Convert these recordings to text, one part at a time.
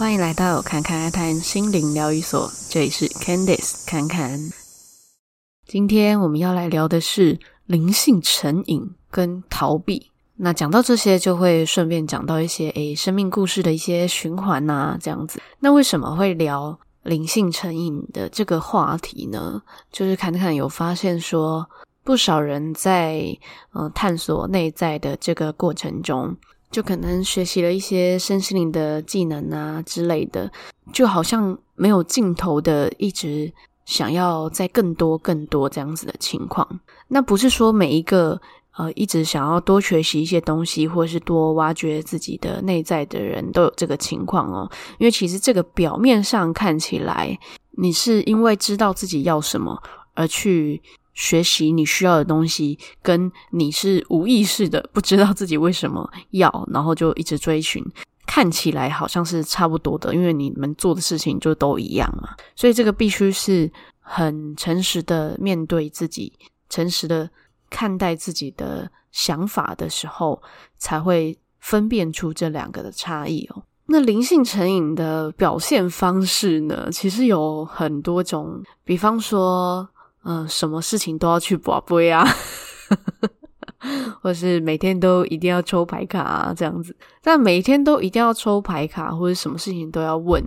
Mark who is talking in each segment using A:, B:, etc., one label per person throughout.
A: 欢迎来到侃侃阿谈心灵疗愈所，这里是 Candice 侃侃。今天我们要来聊的是灵性成瘾跟逃避。那讲到这些，就会顺便讲到一些诶生命故事的一些循环呐、啊，这样子。那为什么会聊灵性成瘾的这个话题呢？就是侃侃有发现说，不少人在嗯、探索内在的这个过程中。就可能学习了一些身心灵的技能啊之类的，就好像没有尽头的，一直想要再更多更多这样子的情况。那不是说每一个呃一直想要多学习一些东西，或是多挖掘自己的内在的人都有这个情况哦。因为其实这个表面上看起来，你是因为知道自己要什么而去。学习你需要的东西，跟你是无意识的不知道自己为什么要，然后就一直追寻，看起来好像是差不多的，因为你们做的事情就都一样嘛。所以这个必须是很诚实的面对自己，诚实的看待自己的想法的时候，才会分辨出这两个的差异哦。那灵性成瘾的表现方式呢，其实有很多种，比方说。嗯，什么事情都要去博杯啊，或是每天都一定要抽牌卡啊，这样子。但每天都一定要抽牌卡，或者什么事情都要问，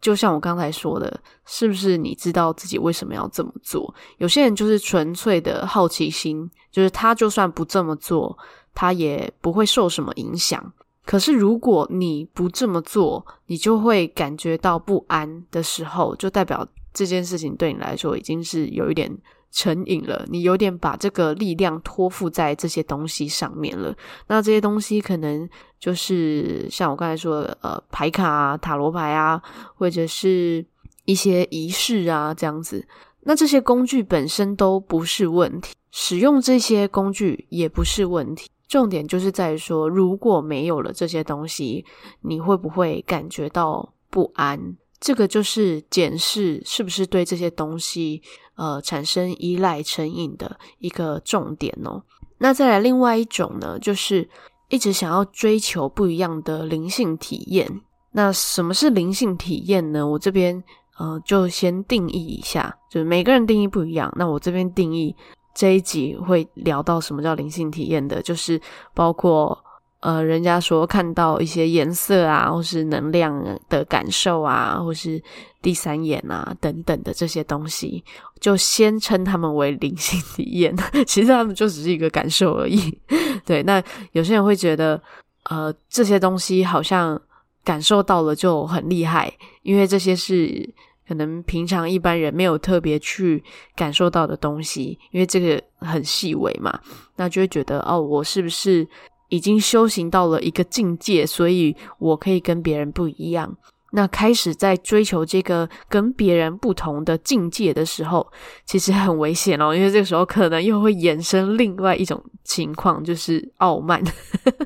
A: 就像我刚才说的，是不是你知道自己为什么要这么做？有些人就是纯粹的好奇心，就是他就算不这么做，他也不会受什么影响。可是如果你不这么做，你就会感觉到不安的时候，就代表。这件事情对你来说已经是有一点成瘾了，你有点把这个力量托付在这些东西上面了。那这些东西可能就是像我刚才说的，呃，牌卡啊、塔罗牌啊，或者是一些仪式啊这样子。那这些工具本身都不是问题，使用这些工具也不是问题。重点就是在于说，如果没有了这些东西，你会不会感觉到不安？这个就是检视是不是对这些东西呃产生依赖成瘾的一个重点哦。那再来另外一种呢，就是一直想要追求不一样的灵性体验。那什么是灵性体验呢？我这边呃就先定义一下，就是每个人定义不一样。那我这边定义这一集会聊到什么叫灵性体验的，就是包括。呃，人家说看到一些颜色啊，或是能量的感受啊，或是第三眼啊等等的这些东西，就先称他们为灵性体验。其实他们就只是一个感受而已。对，那有些人会觉得，呃，这些东西好像感受到了就很厉害，因为这些是可能平常一般人没有特别去感受到的东西，因为这个很细微嘛，那就会觉得，哦，我是不是？已经修行到了一个境界，所以我可以跟别人不一样。那开始在追求这个跟别人不同的境界的时候，其实很危险哦，因为这个时候可能又会衍生另外一种情况，就是傲慢，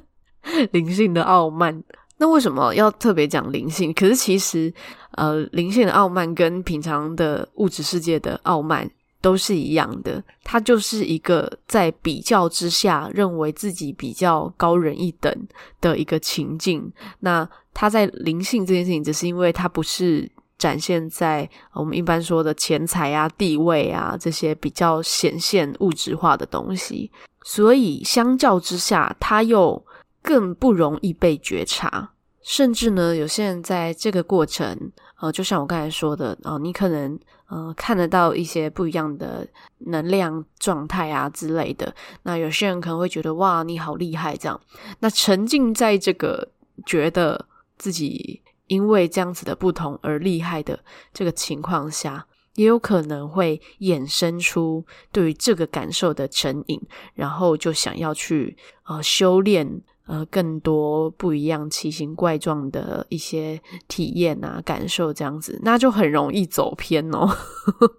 A: 灵性的傲慢。那为什么要特别讲灵性？可是其实，呃，灵性的傲慢跟平常的物质世界的傲慢。都是一样的，他就是一个在比较之下认为自己比较高人一等的一个情境。那他在灵性这件事情，只是因为他不是展现在我们一般说的钱财啊、地位啊这些比较显现物质化的东西，所以相较之下，他又更不容易被觉察。甚至呢，有些人在这个过程，呃，就像我刚才说的，呃，你可能呃看得到一些不一样的能量状态啊之类的。那有些人可能会觉得哇，你好厉害这样。那沉浸在这个觉得自己因为这样子的不同而厉害的这个情况下，也有可能会衍生出对于这个感受的成瘾，然后就想要去呃修炼。呃，更多不一样、奇形怪状的一些体验啊、感受，这样子，那就很容易走偏哦。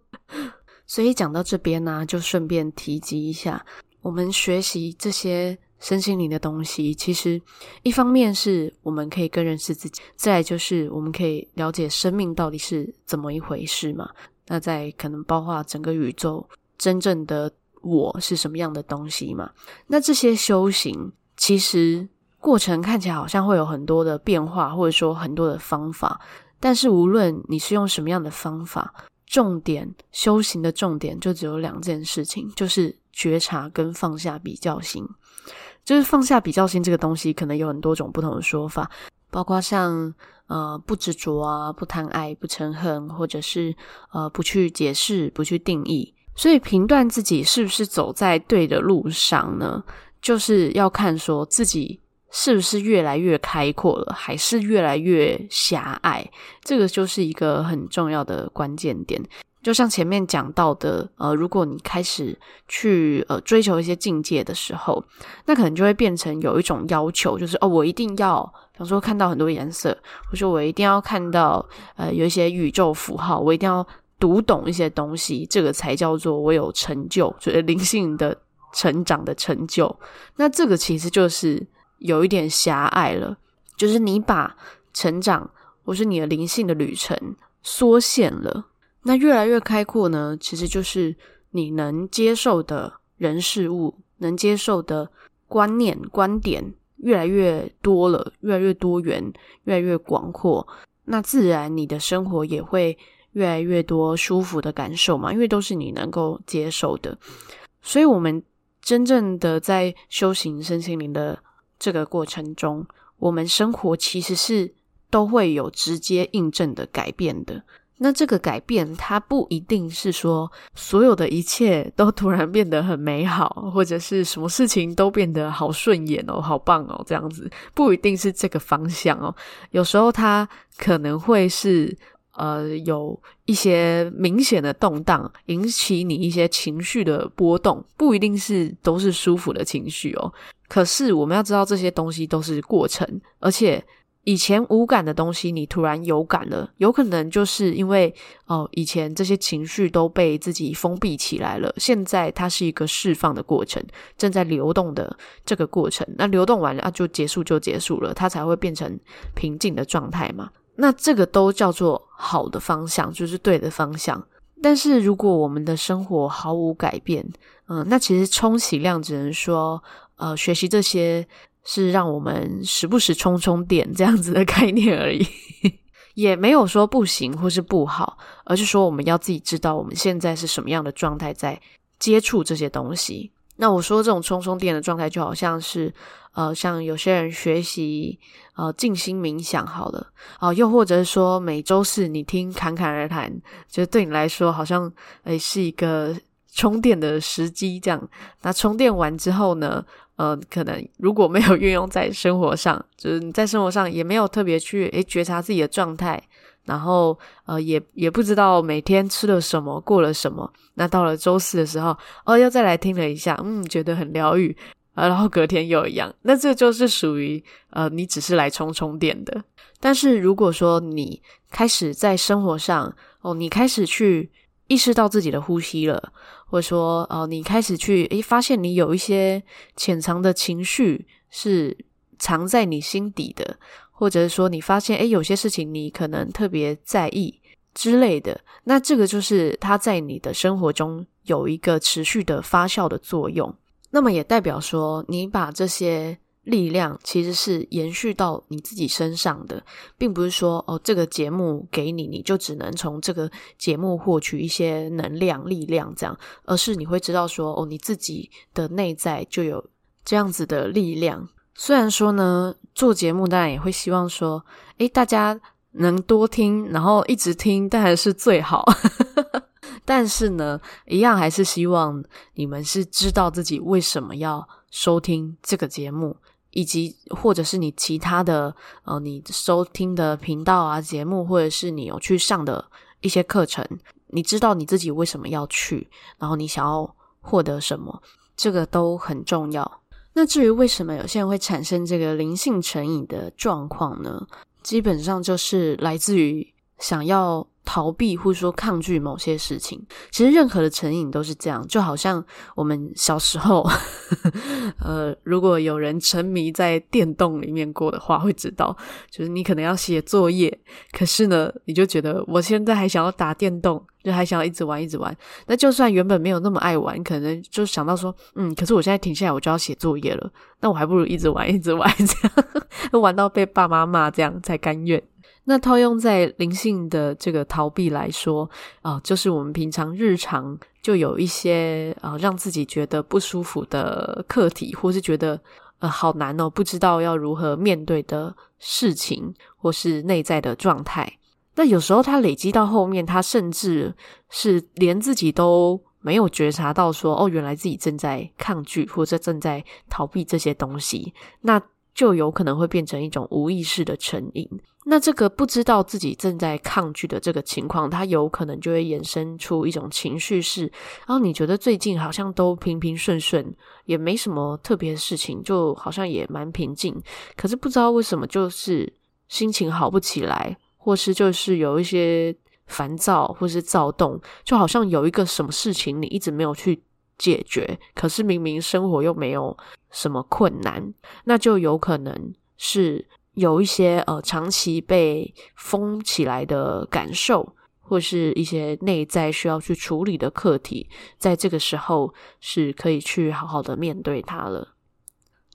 A: 所以讲到这边呢、就顺便提及一下，我们学习这些身心灵的东西，其实一方面是我们可以更认识自己，再来就是我们可以了解生命到底是怎么一回事嘛。那在可能包括整个宇宙真正的我是什么样的东西嘛？那这些修行。其实过程看起来好像会有很多的变化，或者说很多的方法，但是无论你是用什么样的方法，重点修行的重点就只有两件事情，就是觉察跟放下比较心。就是放下比较心这个东西，可能有很多种不同的说法，包括像呃不执着啊、不贪爱、不嗔恨，或者是呃不去解释、不去定义。所以评断自己是不是走在对的路上呢？就是要看说自己是不是越来越开阔了，还是越来越狭隘。这个就是一个很重要的关键点。就像前面讲到的，呃，如果你开始去呃追求一些境界的时候，那可能就会变成有一种要求，就是哦，我一定要，比方说看到很多颜色，或者我一定要看到呃有一些宇宙符号，我一定要读懂一些东西，这个才叫做我有成就，就是灵性的成长的成就。那这个其实就是有一点狭隘了，就是你把成长或是你的灵性的旅程缩限了。那越来越开阔呢，其实就是你能接受的人事物，能接受的观念、观点越来越多了，越来越多元，越来越广阔。那自然你的生活也会越来越多舒服的感受嘛，因为都是你能够接受的。所以，我们真正的在修行身心灵的这个过程中，我们生活其实是都会有直接印证的改变的。那这个改变，它不一定是说所有的一切都突然变得很美好，或者是什么事情都变得好顺眼哦，好棒哦，这样子不一定是这个方向哦。有时候它可能会是呃有一些明显的动荡，引起你一些情绪的波动，不一定是都是舒服的情绪哦。可是我们要知道，这些东西都是过程，而且。以前无感的东西，你突然有感了，有可能就是因为哦，以前这些情绪都被自己封闭起来了，现在它是一个释放的过程，正在流动的这个过程。那流动完了啊，就结束就结束了，它才会变成平静的状态嘛。那这个都叫做好的方向，就是对的方向。但是如果我们的生活毫无改变，嗯，那其实充其量只能说，呃，学习这些。是让我们时不时充充电这样子的概念而已，也没有说不行或是不好，而是说我们要自己知道我们现在是什么样的状态在接触这些东西。那我说这种充充电的状态，就好像是呃，像有些人学习呃静心冥想好了啊、又或者是说每周四你听侃侃而谈，就对你来说好像诶是一个充电的时机这样。那充电完之后呢？呃，可能如果没有运用在生活上，就是你在生活上也没有特别去诶觉察自己的状态，然后呃也也不知道每天吃了什么，过了什么。那到了周四的时候，哦，又再来听了一下，嗯，觉得很疗愈，呃，然后隔天又一样。那这就是属于呃你只是来充充电的。但是如果说你开始在生活上，哦，你开始去意识到自己的呼吸了。或者说，哦，你开始去诶，发现你有一些潜藏的情绪是藏在你心底的，或者是说，你发现诶，有些事情你可能特别在意之类的，那这个就是它在你的生活中有一个持续的发酵的作用，那么也代表说，你把这些。力量其实是延续到你自己身上的，并不是说哦，这个节目给你，你就只能从这个节目获取一些能量、力量这样，而是你会知道说哦，你自己的内在就有这样子的力量。虽然说呢，做节目当然也会希望说，诶，大家能多听，然后一直听，当然是最好。但是呢，一样还是希望你们是知道自己为什么要收听这个节目。以及或者是你其他的呃，你收听的频道啊、节目，或者是你有去上的一些课程，你知道你自己为什么要去，然后你想要获得什么，这个都很重要。那至于为什么有些人会产生这个灵性成瘾的状况呢？基本上就是来自于想要逃避或者说抗拒某些事情，其实任何的成瘾都是这样，就好像我们小时候，呵 呵呃，如果有人沉迷在电动里面过的话，会知道，就是你可能要写作业，可是呢，你就觉得我现在还想要打电动，就还想要一直玩一直玩。那就算原本没有那么爱玩，可能就想到说，嗯，可是我现在停下来，我就要写作业了，那我还不如一直玩一直玩，这样 玩到被爸妈骂，这样才甘愿。那套用在灵性的这个逃避来说啊、就是我们平常日常就有一些啊、呃，让自己觉得不舒服的课题，或是觉得呃好难哦，不知道要如何面对的事情，或是内在的状态。那有时候它累积到后面，它甚至是连自己都没有觉察到，说哦，原来自己正在抗拒或者正在逃避这些东西，那就有可能会变成一种无意识的成瘾。那这个不知道自己正在抗拒的这个情况，它有可能就会衍生出一种情绪是，然后你觉得最近好像都平平顺顺，也没什么特别的事情，就好像也蛮平静，可是不知道为什么就是心情好不起来，或是就是有一些烦躁或是躁动，就好像有一个什么事情你一直没有去解决，可是明明生活又没有什么困难，那就有可能是。有一些呃长期被封起来的感受，或是一些内在需要去处理的课题，在这个时候是可以去好好的面对它了。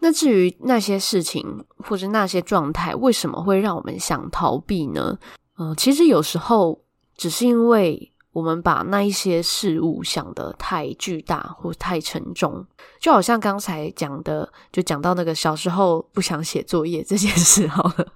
A: 那至于那些事情或者那些状态，为什么会让我们想逃避呢？嗯、其实有时候只是因为。我们把那一些事物想得太巨大或太沉重，就好像刚才讲的，就讲到那个小时候不想写作业这件事好了。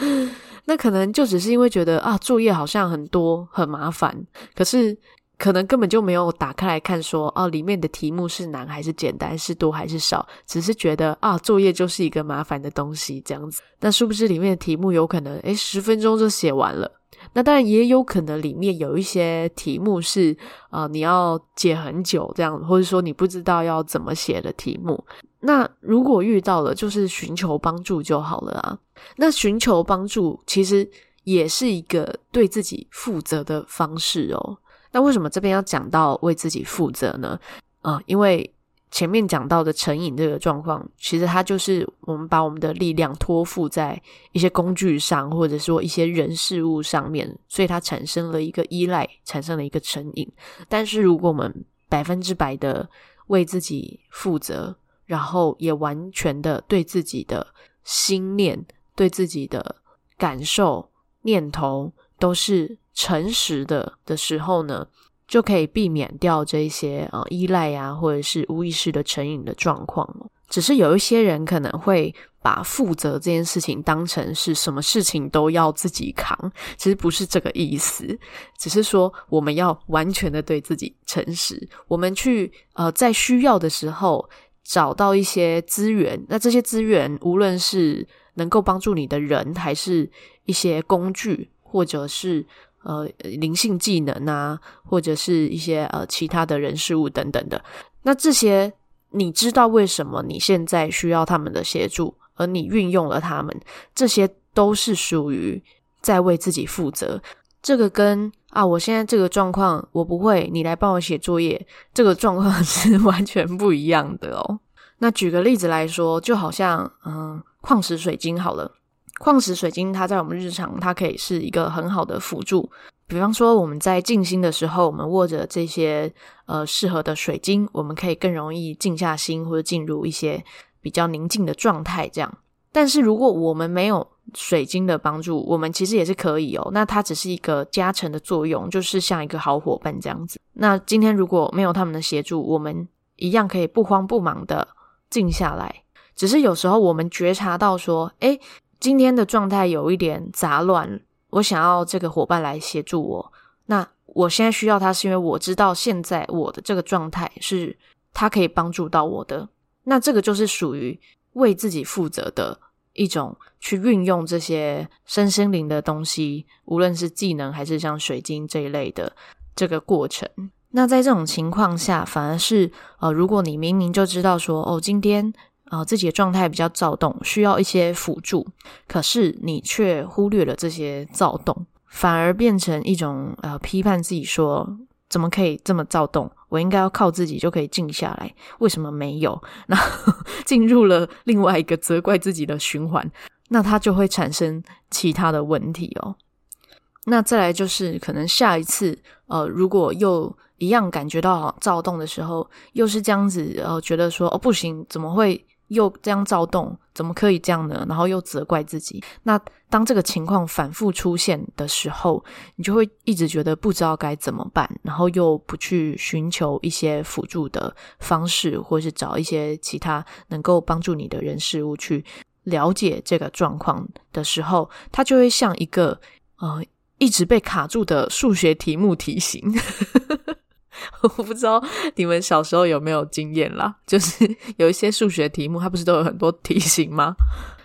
A: 那可能就只是因为觉得啊，作业好像很多很麻烦，可是可能根本就没有打开来看说，哦啊，里面的题目是难还是简单，是多还是少，只是觉得啊，作业就是一个麻烦的东西这样子。那是不是里面的题目有可能诶，十分钟就写完了？那当然也有可能里面有一些题目是啊、你要解很久这样，或者说你不知道要怎么写的题目。那如果遇到了，就是寻求帮助就好了啊。那寻求帮助其实也是一个对自己负责的方式哦。那为什么这边要讲到为自己负责呢？啊、因为。前面讲到的成瘾这个状况，其实它就是我们把我们的力量托付在一些工具上，或者说一些人事物上面，所以它产生了一个依赖，产生了一个成瘾。但是如果我们百分之百的为自己负责，然后也完全的对自己的心念、对自己的感受、念头都是诚实的的时候呢，就可以避免掉这些啊、呃、依赖啊，或者是无意识的成瘾的状况。只是有一些人可能会把负责这件事情当成是什么事情都要自己扛，其实不是这个意思。只是说我们要完全的对自己诚实，我们去呃在需要的时候找到一些资源。那这些资源无论是能够帮助你的人，还是一些工具，或者是。呃，灵性技能啊，或者是一些呃其他的人事物等等的，那这些你知道为什么你现在需要他们的协助，而你运用了他们，这些都是属于在为自己负责。这个跟啊，我现在这个状况我不会，你来帮我写作业，这个状况 是完全不一样的哦。那举个例子来说，就好像嗯，矿石水晶好了。矿石水晶，它在我们日常，它可以是一个很好的辅助。比方说，我们在静心的时候，我们握着这些呃适合的水晶，我们可以更容易静下心，或者进入一些比较宁静的状态。这样，但是如果我们没有水晶的帮助，我们其实也是可以哦。那它只是一个加成的作用，就是像一个好伙伴这样子。那今天如果没有他们的协助，我们一样可以不慌不忙的静下来。只是有时候我们觉察到说，诶。今天的状态有一点杂乱，我想要这个伙伴来协助我。那我现在需要他，是因为我知道现在我的这个状态是他可以帮助到我的。那这个就是属于为自己负责的一种去运用这些身心灵的东西，无论是技能还是像水晶这一类的这个过程。那在这种情况下，反而是呃，如果你明明就知道说，哦，今天。啊、自己的状态比较躁动，需要一些辅助，可是你却忽略了这些躁动，反而变成一种呃批判自己说，怎么可以这么躁动？我应该要靠自己就可以静下来，为什么没有？那 进入了另外一个责怪自己的循环，那它就会产生其他的问题哦。那再来就是可能下一次，呃，如果又一样感觉到躁动的时候，又是这样子，呃，觉得说哦不行，怎么会又这样躁动？怎么可以这样呢？然后又责怪自己。那当这个情况反复出现的时候，你就会一直觉得不知道该怎么办，然后又不去寻求一些辅助的方式，或是找一些其他能够帮助你的人事物去了解这个状况的时候，它就会像一个呃。一直被卡住的数学题目题型，我不知道你们小时候有没有经验啦？就是有一些数学题目，它不是都有很多题型吗？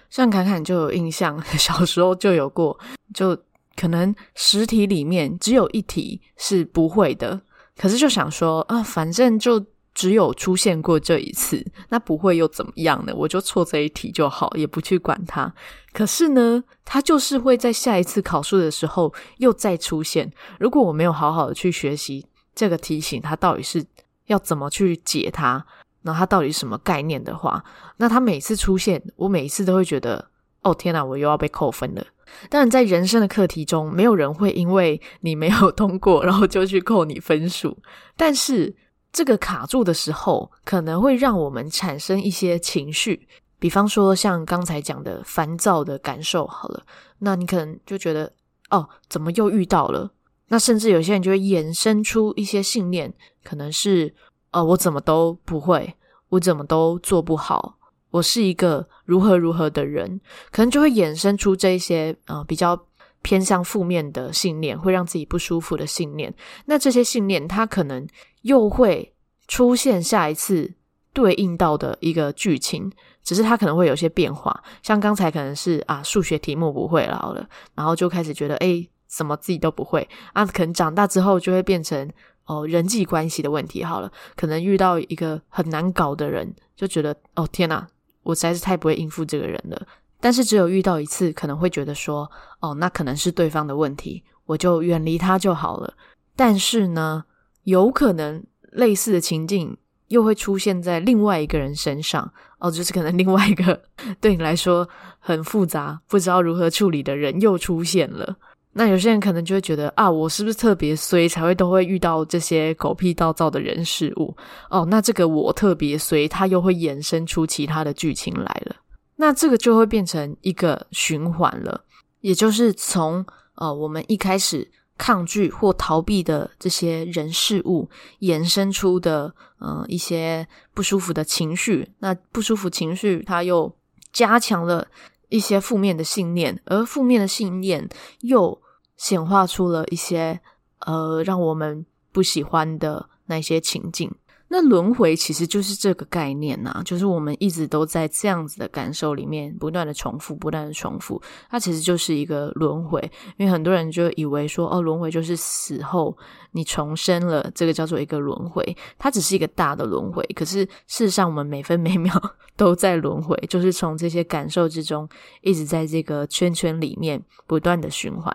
A: 像侃侃就有印象，小时候就有过，就可能十题里面只有一题是不会的，可是就想说啊，反正就。只有出现过这一次，那不会又怎么样呢？我就错这一题就好，也不去管它。可是呢，它就是会在下一次考试的时候又再出现。如果我没有好好的去学习这个题型，它到底是要怎么去解它，然后它到底什么概念的话，那它每次出现，我每一次都会觉得，哦天哪，我又要被扣分了。当然，在人生的课题中，没有人会因为你没有通过，然后就去扣你分数，但是。这个卡住的时候，可能会让我们产生一些情绪，比方说像刚才讲的烦躁的感受。好了，那你可能就觉得，哦，怎么又遇到了？那甚至有些人就会衍生出一些信念，可能是，呃，我怎么都不会，我怎么都做不好，我是一个如何如何的人，可能就会衍生出这一些，呃，比较偏向负面的信念，会让自己不舒服的信念。那这些信念，它可能。又会出现下一次对应到的一个剧情，只是它可能会有些变化。像刚才可能是啊，数学题目不会了，好了，然后就开始觉得诶，什么自己都不会啊。可能长大之后就会变成哦，人际关系的问题好了，可能遇到一个很难搞的人，就觉得哦天哪，我实在是太不会应付这个人了。但是只有遇到一次，可能会觉得说哦，那可能是对方的问题，我就远离他就好了。但是呢，有可能类似的情境又会出现在另外一个人身上哦，就是可能另外一个 对你来说很复杂、不知道如何处理的人又出现了。那有些人可能就会觉得啊，我是不是特别衰，才会都会遇到这些狗屁倒灶的人事物？哦，那这个我特别衰，它又会衍生出其他的剧情来了。那这个就会变成一个循环了，也就是从呃我们一开始。抗拒或逃避的这些人事物衍生出的，呃，一些不舒服的情绪。那不舒服情绪，它又加强了一些负面的信念，而负面的信念又显化出了一些，呃，让我们不喜欢的那些情境。那轮回其实就是这个概念呐、就是我们一直都在这样子的感受里面不断的重复，不断的重复，它其实就是一个轮回。因为很多人就以为说，哦，轮回就是死后你重生了，这个叫做一个轮回，它只是一个大的轮回。可是事实上，我们每分每秒 都在轮回，就是从这些感受之中，一直在这个圈圈里面不断的循环。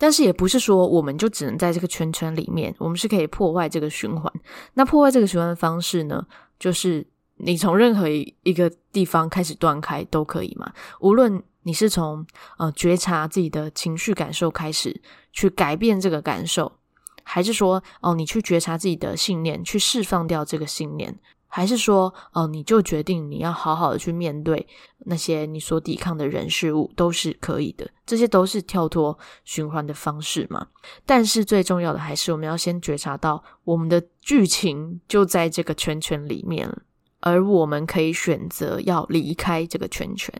A: 但是也不是说我们就只能在这个圈圈里面，我们是可以破坏这个循环。那破坏这个循环的方式呢，就是你从任何一个地方开始断开都可以嘛。无论你是从呃觉察自己的情绪感受开始去改变这个感受，还是说哦你去觉察自己的信念，去释放掉这个信念。还是说，哦，你就决定你要好好的去面对那些你所抵抗的人事物，都是可以的。这些都是跳脱循环的方式嘛。但是最重要的还是我们要先觉察到，我们的剧情就在这个圈圈里面，而我们可以选择要离开这个圈圈。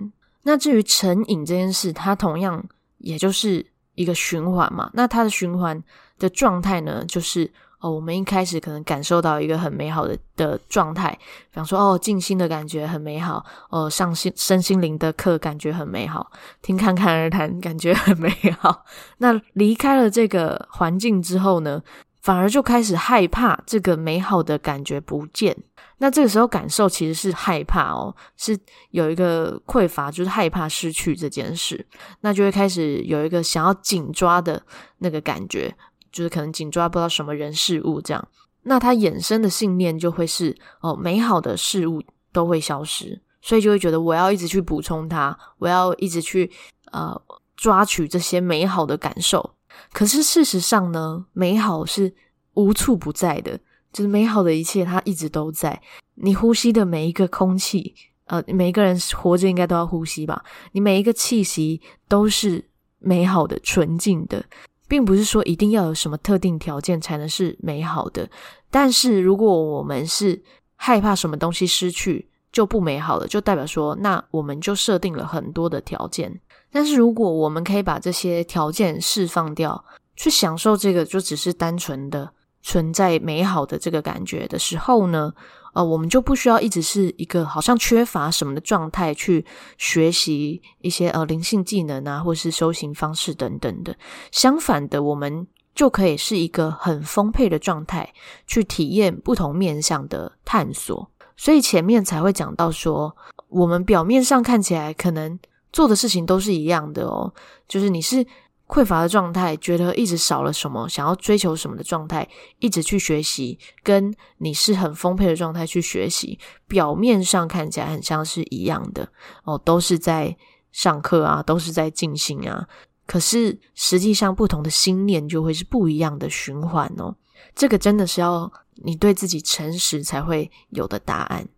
A: 那至于成瘾这件事，它同样也就是一个循环嘛。那它的循环的状态呢，就是。哦，我们一开始可能感受到一个很美好的的状态，比方说，哦，静心的感觉很美好，哦，上心身心灵的课感觉很美好，听侃侃而谈感觉很美好。那离开了这个环境之后呢，反而就开始害怕这个美好的感觉不见。那这个时候感受其实是害怕哦，是有一个匮乏，就是害怕失去这件事，那就会开始有一个想要紧抓的那个感觉，就是可能紧抓不到什么人事物这样。那它衍生的信念就会是哦，美好的事物都会消失，所以就会觉得我要一直去补充它，我要一直去呃抓取这些美好的感受。可是事实上呢，美好是无处不在的，就是美好的一切它一直都在。你呼吸的每一个空气，呃，每一个人活着应该都要呼吸吧？你每一个气息都是美好的、纯净的。并不是说一定要有什么特定条件才能是美好的，但是如果我们是害怕什么东西失去就不美好了，就代表说那我们就设定了很多的条件。但是如果我们可以把这些条件释放掉，去享受这个就只是单纯的存在美好的这个感觉的时候呢，呃，我们就不需要一直是一个好像缺乏什么的状态去学习一些呃灵性技能啊，或是修行方式等等的。相反的，我们就可以是一个很丰沛的状态，去体验不同面向的探索。所以前面才会讲到说，我们表面上看起来可能做的事情都是一样的哦，就是你是。匮乏的状态，觉得一直少了什么，想要追求什么的状态，一直去学习，跟你是很丰沛的状态去学习，表面上看起来很像是一样的哦，都是在上课啊，都是在进行啊，可是实际上不同的心念就会是不一样的循环哦。这个真的是要你对自己诚实才会有的答案。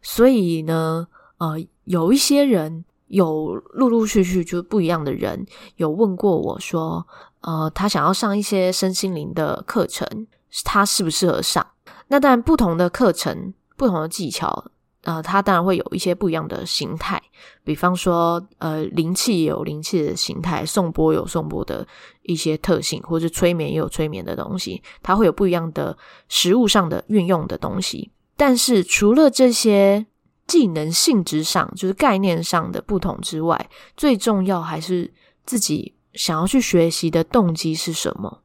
A: 所以呢，呃，有一些人。有陆陆续续就不一样的人有问过我说，呃，他想要上一些身心灵的课程，他适不适合上？那当然，不同的课程、不同的技巧，呃，他当然会有一些不一样的形态。比方说，呃，灵气有灵气的形态，颂钵有颂钵的一些特性，或者催眠也有催眠的东西，它会有不一样的实物上的运用的东西。但是除了这些，技能性质上，就是概念上的不同之外，最重要还是自己想要去学习的动机是什么。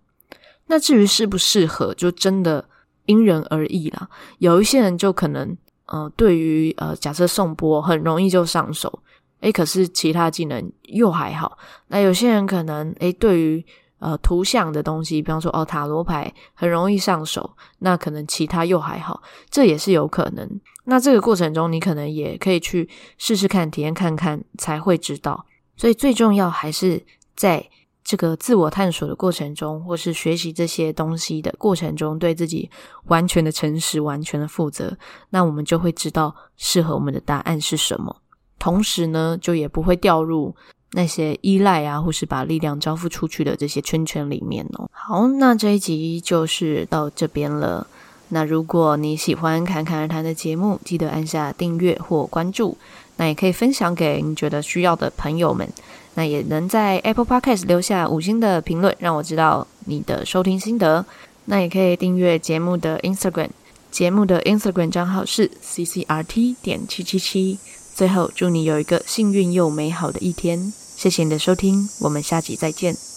A: 那至于适不适合，就真的因人而异啦。有一些人就可能，呃，对于呃，假设颂钵很容易就上手，诶，可是其他技能又还好。那有些人可能，诶，对于呃，图像的东西，比方说哦，塔罗牌很容易上手，那可能其他又还好，这也是有可能。那这个过程中，你可能也可以去试试看、体验看看，才会知道。所以最重要还是在这个自我探索的过程中，或是学习这些东西的过程中，对自己完全的诚实、完全的负责，那我们就会知道适合我们的答案是什么。同时呢，就也不会掉入。那些依赖啊，或是把力量交付出去的这些圈圈里面哦。好，那这一集就是到这边了。那如果你喜欢侃侃而谈的节目，记得按下订阅或关注。那也可以分享给你觉得需要的朋友们。那也能在 Apple Podcast 留下五星的评论，让我知道你的收听心得。那也可以订阅节目的 Instagram，节目的 Instagram 账号是 CCRT 点七七七。最后，祝你有一个幸运又美好的一天。谢谢你的收听，我们下集再见。